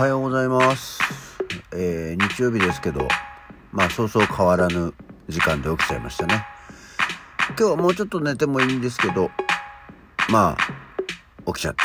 はようございます。えー、日曜日ですけど、まあ、そうそう変わらぬ時間で起きちゃいましたね。今日はもうちょっと寝てもいいんですけど、まあ、起きちゃった。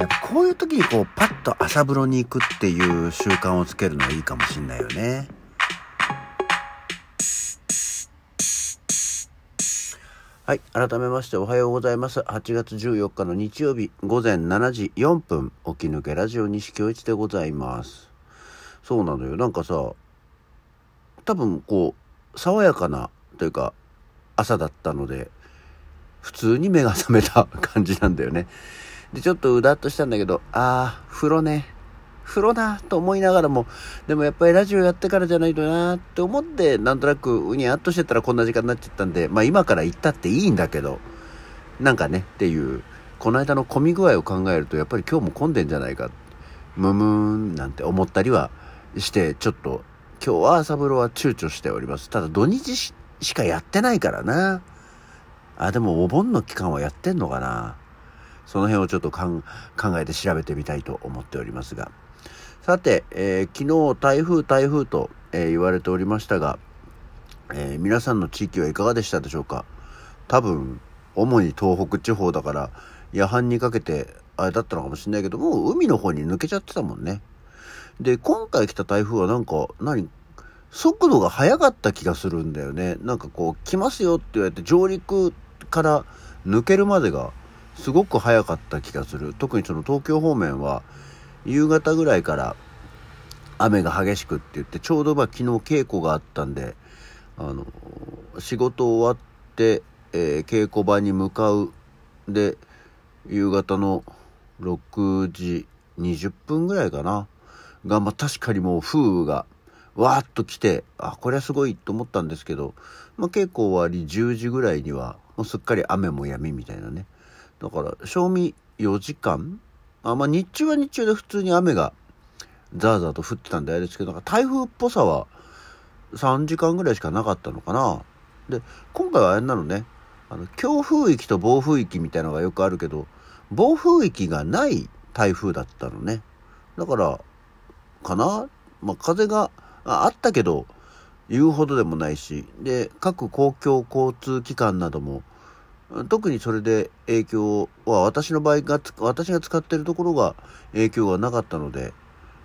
やっぱこういう時にこう、パッと朝風呂に行くっていう習慣をつけるのはいいかもしんないよね。はい。改めましておはようございます。8月14日の日曜日午前7時4分、起き抜けラジオ西京一でございます。そうなのよ。なんかさ、多分こう、爽やかなというか、朝だったので、普通に目が覚めた感じなんだよね。で、ちょっとうだっとしたんだけど、あー、風呂ね。風呂だと思いながらも、でもやっぱりラジオやってからじゃないとなって思って、なんとなくうにゃっとしてたらこんな時間になっちゃったんで、まあ今から行ったっていいんだけど、なんかねっていう、この間の混み具合を考えると、やっぱり今日も混んでんじゃないか、むむーんなんて思ったりはして、ちょっと今日は朝風呂は躊躇しております。ただ土日しかやってないからな。あ、でもお盆の期間はやってんのかな。その辺をちょっと考えて調べてみたいと思っておりますが。さて、えー昨日台風台風と、えー言われておりましたが、えー皆さんの地域はいかがでしたでしょうか？多分主に東北地方だから夜半にかけてあれだったのかもしれないけどもう海の方に抜けちゃってたもんね。で今回来た台風はなんか何速度が速かった気がするんだよね。なんかこう来ますよって言われて上陸から抜けるまでがすごく早かった気がする。特にその東京方面は夕方ぐらいから雨が激しくって言ってちょうどまあ昨日稽古があったんであの仕事終わって、えー稽古場に向かう。で夕方の6時20分ぐらいかな。が、まあ、確かにもう風雨がわーっと来てあこれはすごいと思ったんですけど、まあ、稽古終わり10時ぐらいにはもうすっかり雨も止みみたいなね。だから賞味4時間あまあ日中は日中で普通に雨がザーザーと降ってたんであれですけどなんか台風っぽさは3時間ぐらいしかなかったのかな。で今回はあれなのね。あの強風域と暴風域みたいなのがよくあるけど暴風域がない台風だったのね。だからかな、まあ、風がああったけど言うほどでもないし。で各公共交通機関なども特にそれで影響は私の場合が私が使ってるところが影響がなかったので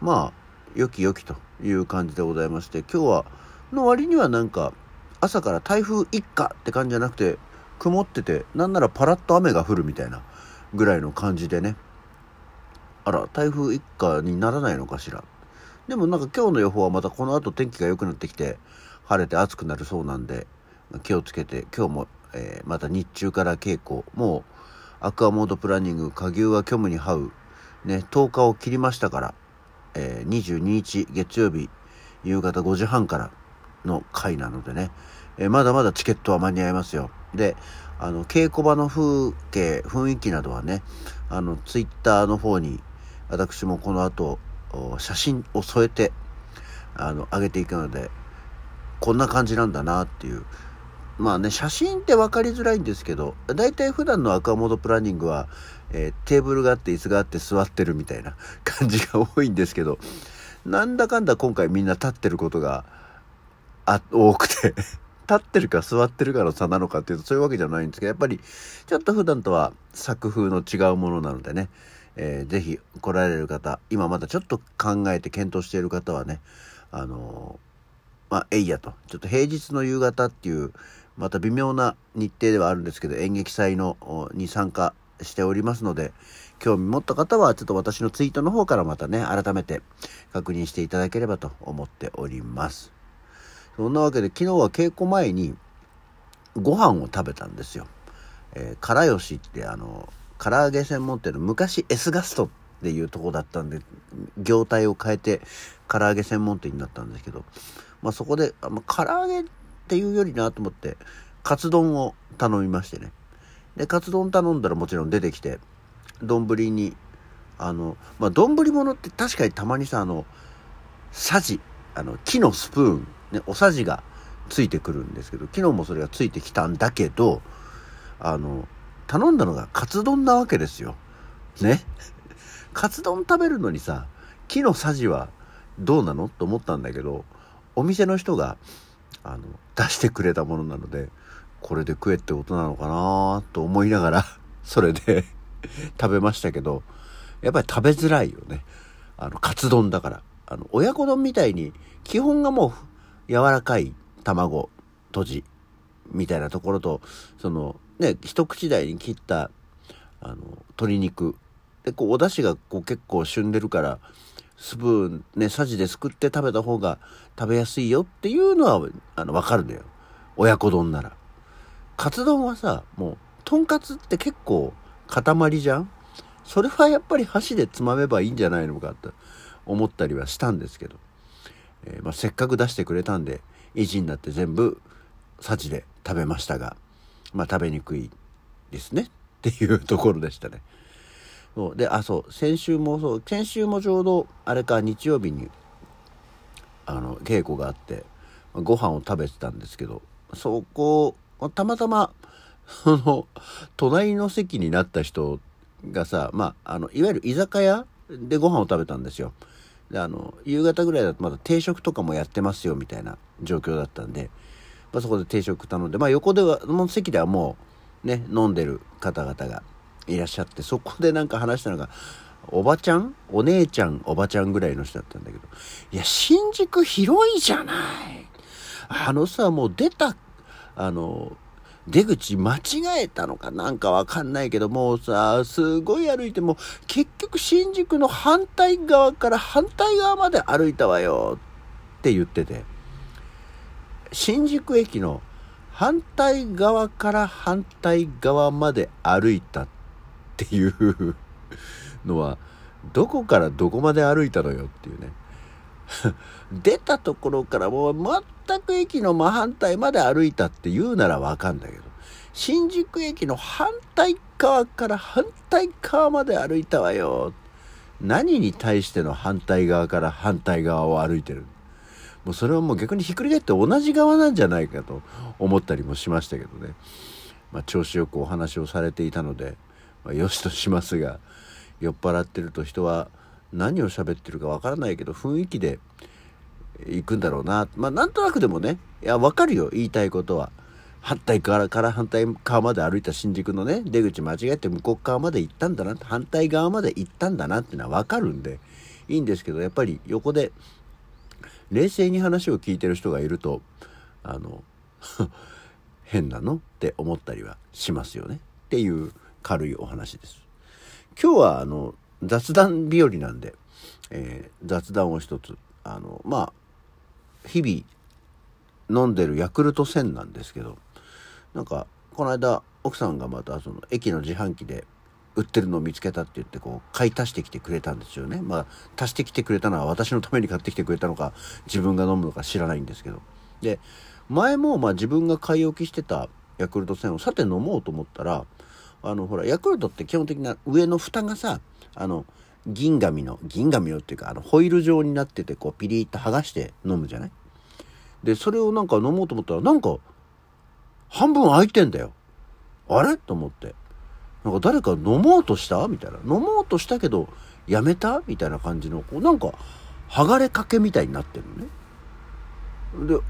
まあ良き良きという感じでございまして今日はの割にはなんか朝から台風一過って感じじゃなくて曇っててなんならパラッと雨が降るみたいなぐらいの感じでね。あら台風一過にならないのかしら。でもなんか今日の予報はまたこの後天気が良くなってきて晴れて暑くなるそうなんで気をつけて今日も、えーまた日中から稽古もうアクアモードプランニング下牛は虚無に這うね10日を切りましたから、えー22日月曜日夕方5時半からの回なのでね、えーまだまだチケットは間に合いますよ。であの稽古場の風景雰囲気などはねあのツイッターの方に私もこの後写真を添えてあの上げていくのでこんな感じなんだなっていうまあね写真って分かりづらいんですけど大体普段のアクアモードプランニングは、えーテーブルがあって椅子があって座ってるみたいな 感じが多いんですけどなんだかんだ今回みんな立ってることがあ多くて立ってるか座ってるかの差なのかっていうとそういうわけじゃないんですけどやっぱりちょっと普段とは作風の違うものなのでね、えーぜひ来られる方今まだちょっと考えて検討している方はねあのーまあ、えいやと。ちょっと平日の夕方っていう、また微妙な日程ではあるんですけど、演劇祭のに参加しておりますので、興味持った方は、ちょっと私のツイートの方からまたね、改めて確認していただければと思っております。そんなわけで、昨日は稽古前にご飯を食べたんですよ。えー、からよしってあの、唐揚げ専門店の昔 S ガストっていうとこだったんで、業態を変えて唐揚げ専門店になったんですけど、まあそこで、まあ、唐揚げっていうよりなと思って、カツ丼を頼みましてね。で、カツ丼頼んだらもちろん出てきて、丼に、あの、まあ丼物って確かにたまにさ、あの、さじ、あの、木のスプーン、ね、おさじがついてくるんですけど、昨日もそれがついてきたんだけど、あの、頼んだのがカツ丼なわけですよ。ね？カツ丼食べるのにさ、木のさじはどうなの？と思ったんだけどお店の人があの出してくれたものなのでこれで食えってことなのかなと思いながら それで 食べましたけどやっぱり食べづらいよね。あのカツ丼だから。あの親子丼みたいに基本がもう柔らかい卵とじみたいなところとそのね一口大に切ったあの鶏肉。でこうお出汁がこう結構旬でるからスプーンねさじですくって食べた方が食べやすいよっていうのはあの分かるのよ。親子丼なら。カツ丼はさもうとんかつって結構塊じゃん？それはやっぱり箸でつまめばいいんじゃないのかと思ったりはしたんですけど、えー、まあ、せっかく出してくれたんで意地になって全部さじで食べましたがまあ食べにくいですね。っていうところでしたね。そう。であそう。先週もそう。先週もちょうどあれか日曜日にあの稽古があってご飯を食べてたんですけどそこたまたま その隣の席になった人がさまああのいわゆる居酒屋でご飯を食べたんですよ。であの夕方ぐらいだとまだ定食とかもやってますよみたいな状況だったんで、まあ、そこで定食頼んで、まあ、横ではの席ではもうね飲んでる方々がいらっしゃってそこでなんか話したのがおばちゃん？お姉ちゃん？おばちゃんぐらいの人だったんだけどいや新宿広いじゃない。あのさもう出たあの出口間違えたのかなんかわかんないけどもうさすごい歩いても結局新宿の反対側から反対側まで歩いたわよって言ってて。新宿駅の反対側から反対側まで歩いたってていうのはどこからどこまで歩いたのよっていうね 出たところからもう全く駅の真反対まで歩いたって言うならわかんだけど、新宿駅の反対側から反対側まで歩いたわよ。何に対しての反対側から反対側を歩いてるもうそれはもう逆にひっくり返って同じ側なんじゃないかと思ったりもしましたけどね。まあ、調子よくお話をされていたので、まあ、よしとしますが、酔っ払ってると人は何を喋ってるかわからないけど雰囲気で行くんだろうな。まあなんとなくでもねいやわかるよ言いたいことは。反対側から反対側まで歩いた新宿のね出口間違えて向こう側まで行ったんだな反対側まで行ったんだなってのはわかるんでいいんですけどやっぱり横で冷静に話を聞いてる人がいるとあの 変なの？って思ったりはしますよね。っていう軽いお話です。今日はあの雑談日和なんで、えー、雑談を一つあのまあ日々飲んでるヤクルト1000なんですけどなんかこの間奥さんがまたその駅の自販機で売ってるのを見つけたって言ってこう買い足してきてくれたんですよねまあ足してきてくれたのは私のために買ってきてくれたのか自分が飲むのか知らないんですけどで前もまあ自分が買い置きしてたヤクルト1000をさて飲もうと思ったらあのほらヤクルトって基本的な上の蓋がさあの銀紙の銀紙のっていうかあのホイール状になっててこうピリッと剥がして飲むじゃない？でそれをなんか飲もうと思ったらなんか半分空いてんだよ。あれ？と思って。なんか誰か飲もうとした？みたいな。飲もうとしたけどやめた？みたいな感じのこうなんか剥がれかけみたいになってるのね。で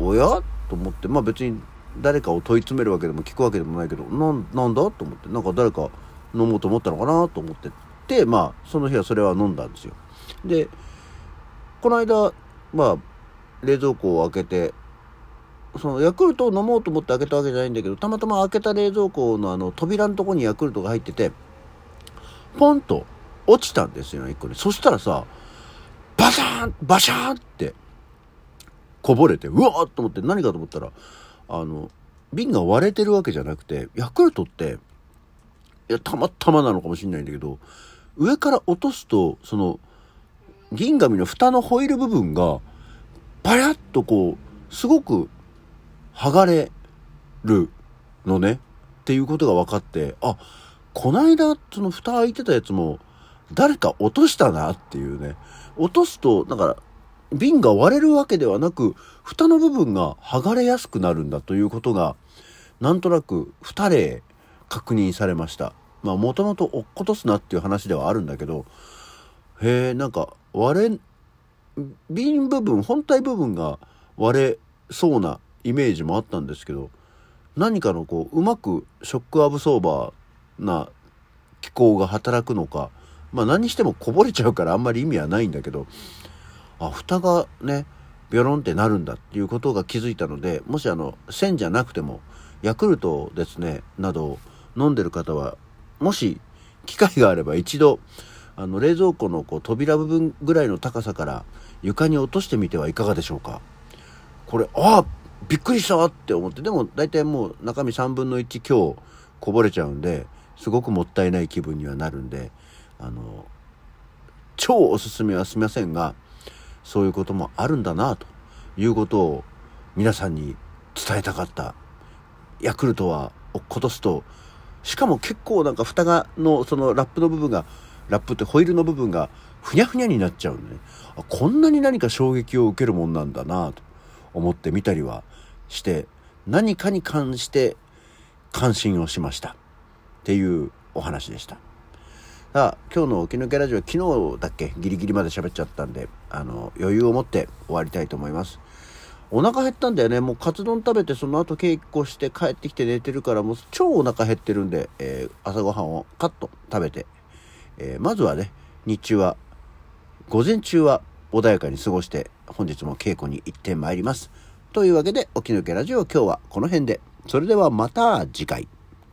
おや？と思って。まあ別に誰かを問い詰めるわけでも聞くわけでもないけどなんだと思ってなんか誰か飲もうと思ったのかなと思って。ってまあその日はそれは飲んだんですよ。でこの間まあ冷蔵庫を開けてそのヤクルトを飲もうと思って開けたわけじゃないんだけどたまたま開けた冷蔵庫のあの扉のとこにヤクルトが入っててポンと落ちたんですよ1個ねそしたらさバシャーンバシャーンってこぼれてうわーっと思って何かと思ったらあの瓶が割れてるわけじゃなくてヤクルトっていやたまたまなのかもしれないんだけど上から落とすとその銀紙の蓋のホイール部分がパヤッとこうすごく剥がれるのねっていうことが分かってあこないだその蓋開いてたやつも誰か落としたなっていうね。落とすとだから瓶が割れるわけではなく蓋の部分が剥がれやすくなるんだということがなんとなく2例確認されました。まあもともと落っことすなっていう話ではあるんだけどへえんか割れ瓶部分本体部分が割れそうなイメージもあったんですけど何かのこううまくショックアブソーバーな機構が働くのかまあ何してもこぼれちゃうからあんまり意味はないんだけどあ蓋がねビョロンってなるんだっていうことが気づいたのでもしあの線じゃなくてもヤクルトですねなどを飲んでる方はもし機会があれば一度あの冷蔵庫のこう扉部分ぐらいの高さから床に落としてみてはいかがでしょうか。これあびっくりしたって思ってでも大体もう中身3分の1今日こぼれちゃうんですごくもったいない気分にはなるんであの超おすすめはすみませんがそういうこともあるんだなということを皆さんに伝えたかったヤクルトは落っことすとしかも結構なんか蓋がのそのラップの部分がラップってホイールの部分がふにゃふにゃになっちゃうのね。あこんなに何か衝撃を受けるもんなんだなと思ってみたりはして何かに関して関心をしましたっていうお話でした。あ今日の沖抜けラジオ昨日だっけ？ギリギリまで喋っちゃったんであの余裕を持って終わりたいと思います。お腹減ったんだよね。もうカツ丼食べてその後稽古して帰ってきて寝てるからもう超お腹減ってるんで、えー、朝ごはんをカット食べて、えー、まずはね日中は午前中は穏やかに過ごして本日も稽古に行ってまいります。というわけで、起き抜けラジオ今日はこの辺で。それではまた次回。